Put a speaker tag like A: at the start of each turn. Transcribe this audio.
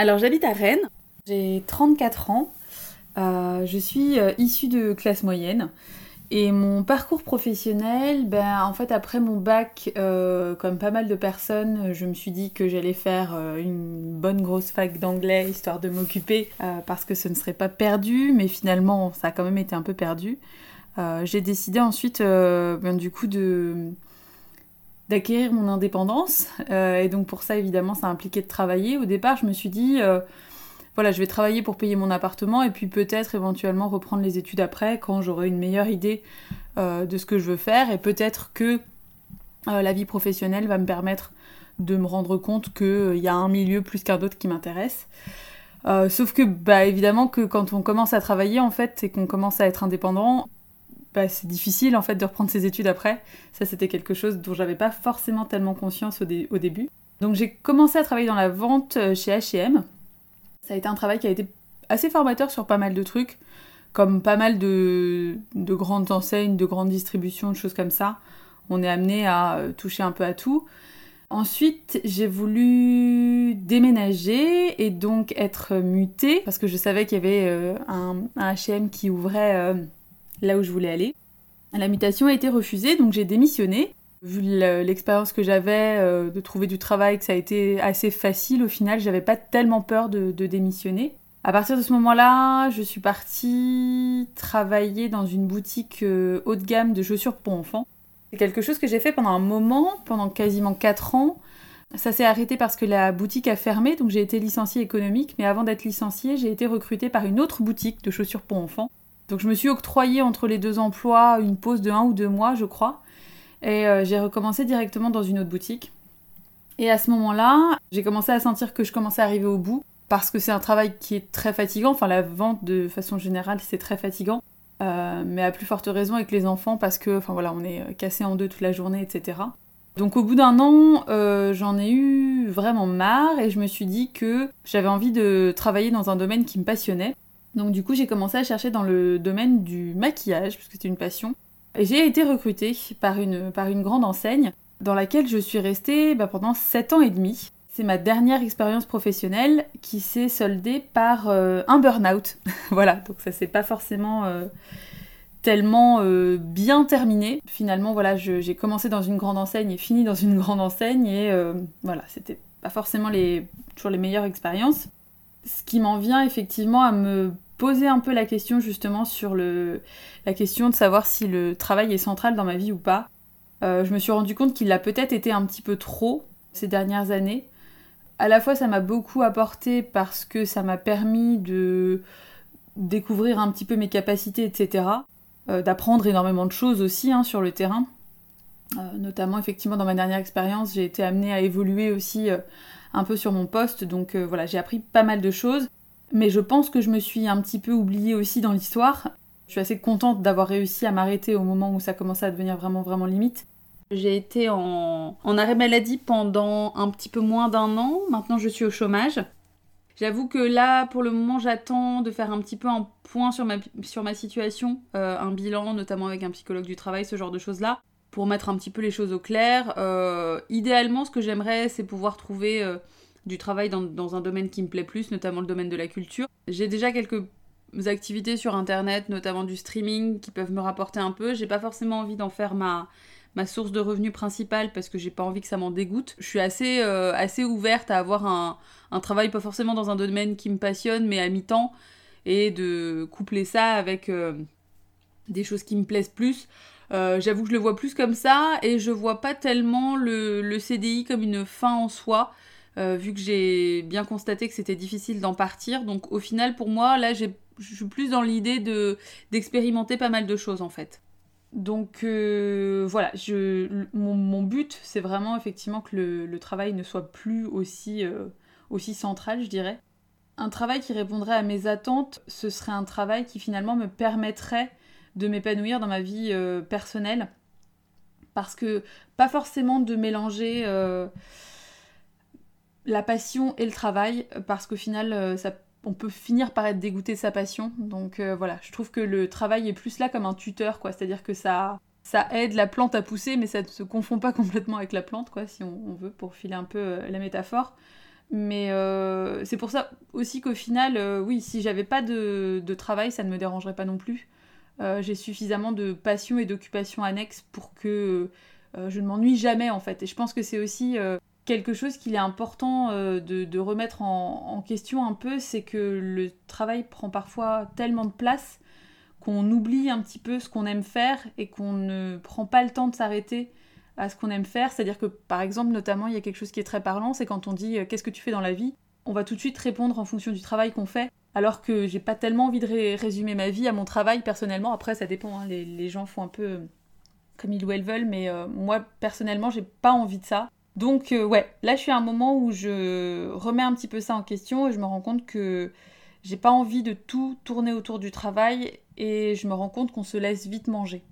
A: Alors j'habite à Rennes, j'ai 34 ans, euh, je suis euh, issue de classe moyenne. Et mon parcours professionnel, ben, en fait, après mon bac, euh, comme pas mal de personnes, je me suis dit que j'allais faire une bonne grosse fac d'anglais histoire de m'occuper parce que ce ne serait pas perdu, mais finalement, ça a quand même été un peu perdu. J'ai décidé ensuite, ben, du coup, de d'acquérir mon indépendance. Euh, et donc pour ça, évidemment, ça impliquait de travailler. Au départ, je me suis dit, euh, voilà, je vais travailler pour payer mon appartement et puis peut-être éventuellement reprendre les études après quand j'aurai une meilleure idée euh, de ce que je veux faire. Et peut-être que la vie professionnelle va me permettre de me rendre compte qu'il y a un milieu plus qu'un autre qui m'intéresse. sauf que, bah, évidemment, que quand on commence à travailler, en fait, et qu'on commence à être indépendant, c'est difficile en fait de reprendre ses études après. Ça, c'était quelque chose dont j'avais pas forcément tellement conscience au, début. Donc j'ai commencé à travailler dans la vente euh, chez H&M. Ça a été un travail qui a été assez formateur sur pas mal de trucs, comme pas mal de, de grandes enseignes, de grandes distributions, de choses comme ça. On est amené à euh, toucher un peu à tout. Ensuite, j'ai voulu déménager et donc être mutée parce que je savais qu'il y avait euh, un H&M qui ouvrait là où je voulais aller. La mutation a été refusée, donc j'ai démissionné. Vu l'expérience que j'avais euh, de trouver du travail, que ça a été assez facile au final, j'avais pas tellement peur de, démissionner. À partir de ce moment-là, je suis partie travailler dans une boutique euh, haut de gamme de chaussures pour enfants. C'est quelque chose que j'ai fait pendant un moment, pendant quasiment 4 ans. Ça s'est arrêté parce que la boutique a fermé, donc j'ai été licenciée économique, mais avant d'être licenciée, j'ai été recrutée par une autre boutique de chaussures pour enfants donc je me suis octroyé entre les deux emplois une pause de un ou deux mois, je crois. Et euh, j'ai recommencé directement dans une autre boutique. Et à ce moment-là, j'ai commencé à sentir que je commençais à arriver au bout. Parce que c'est un travail qui est très fatigant. Enfin, la vente de façon générale, c'est très fatigant. Euh, mais à plus forte raison avec les enfants parce que, enfin voilà, on est cassé en deux toute la journée, etc. Donc au bout d'un an, euh, j'en ai eu vraiment marre et je me suis dit que j'avais envie de travailler dans un domaine qui me passionnait. Donc du coup, j'ai commencé à chercher dans le domaine du maquillage, puisque c'était une passion. J'ai été recrutée par une, par une grande enseigne dans laquelle je suis restée bah, pendant 7 ans et demi. C'est ma dernière expérience professionnelle qui s'est soldée par euh, un burn-out. voilà, donc ça s'est pas forcément euh, tellement euh, bien terminé. Finalement, voilà, j'ai commencé dans une grande enseigne et fini dans une grande enseigne et voilà, c'était pas forcément les, toujours les meilleures expériences ce qui m'en vient effectivement à me poser un peu la question justement sur le, la question de savoir si le travail est central dans ma vie ou pas. Euh, je me suis rendu compte qu'il l'a peut-être été un petit peu trop ces dernières années. À la fois ça m'a beaucoup apporté parce que ça m'a permis de découvrir un petit peu mes capacités, etc. Euh, d'apprendre énormément de choses aussi hein, sur le terrain. Euh, notamment effectivement dans ma dernière expérience, j'ai été amenée à évoluer aussi un peu sur mon poste, donc euh, voilà, j'ai appris pas mal de choses. Mais je pense que je me suis un petit peu oubliée aussi dans l'histoire. Je suis assez contente d'avoir réussi à m'arrêter au moment où ça commençait à devenir vraiment vraiment limite. J'ai été en, arrêt maladie pendant un petit peu moins d'un an. Maintenant, je suis au chômage. J'avoue que là, pour le moment, j'attends de faire un petit peu un point sur ma, situation, euh, un bilan, notamment avec un psychologue du travail, ce genre de choses-là pour mettre un petit peu les choses au clair. Euh, idéalement, ce que j'aimerais, c'est pouvoir trouver euh, du travail dans, un domaine qui me plaît plus, notamment le domaine de la culture. J'ai déjà quelques activités sur internet, notamment du streaming, qui peuvent me rapporter un peu. J'ai pas forcément envie d'en faire ma, source de revenus principale parce que j'ai pas envie que ça m'en dégoûte. Je suis assez, euh, ouverte à avoir un travail, pas forcément dans un domaine qui me passionne, mais à mi-temps, et de coupler ça avec des choses qui me plaisent plus. Euh, j'avoue que je le vois plus comme ça et je vois pas tellement le, CDI comme une fin en soi. Euh, vu que j'ai bien constaté que c'était difficile d'en partir. Donc au final, pour moi, là, je suis plus dans l'idée de d'expérimenter pas mal de choses en fait. Donc euh, voilà, mon, but, c'est vraiment effectivement que le, travail ne soit plus aussi, aussi central, je dirais. Un travail qui répondrait à mes attentes, ce serait un travail qui finalement me permettrait de m'épanouir dans ma vie euh, personnelle. Parce que pas forcément de mélanger euh, la passion et le travail, parce qu'au final, euh, on peut finir par être dégoûté de sa passion. Donc voilà, je trouve que le travail est plus là comme un tuteur, quoi. C'est-à-dire que ça, aide la plante à pousser, mais ça ne se confond pas complètement avec la plante, quoi, si on, veut, pour filer un peu la métaphore. Mais c'est pour ça aussi qu'au final, oui, si j'avais pas de, travail, ça ne me dérangerait pas non plus. J'ai suffisamment de passion et d'occupation annexe pour que je ne m'ennuie jamais en fait. Et je pense que c'est aussi quelque chose qu'il est important de, remettre en, en, question un peu, c'est que le travail prend parfois tellement de place qu'on oublie un petit peu ce qu'on aime faire et qu'on ne prend pas le temps de s'arrêter à ce qu'on aime faire. C'est-à-dire que, par exemple, notamment, il y a quelque chose qui est très parlant, c'est quand on dit euh, qu'est-ce que tu fais dans la vie? On va tout de suite répondre en fonction du travail qu'on fait, alors que j'ai pas tellement envie de résumer ma vie à mon travail personnellement. Après, ça dépend, hein. les, gens font un peu euh, comme ils ou elles veulent, mais euh, moi, personnellement, j'ai pas envie de ça. Donc, ouais, là, je suis à un moment où je remets un petit peu ça en question et je me rends compte que j'ai pas envie de tout tourner autour du travail et je me rends compte qu'on se laisse vite manger.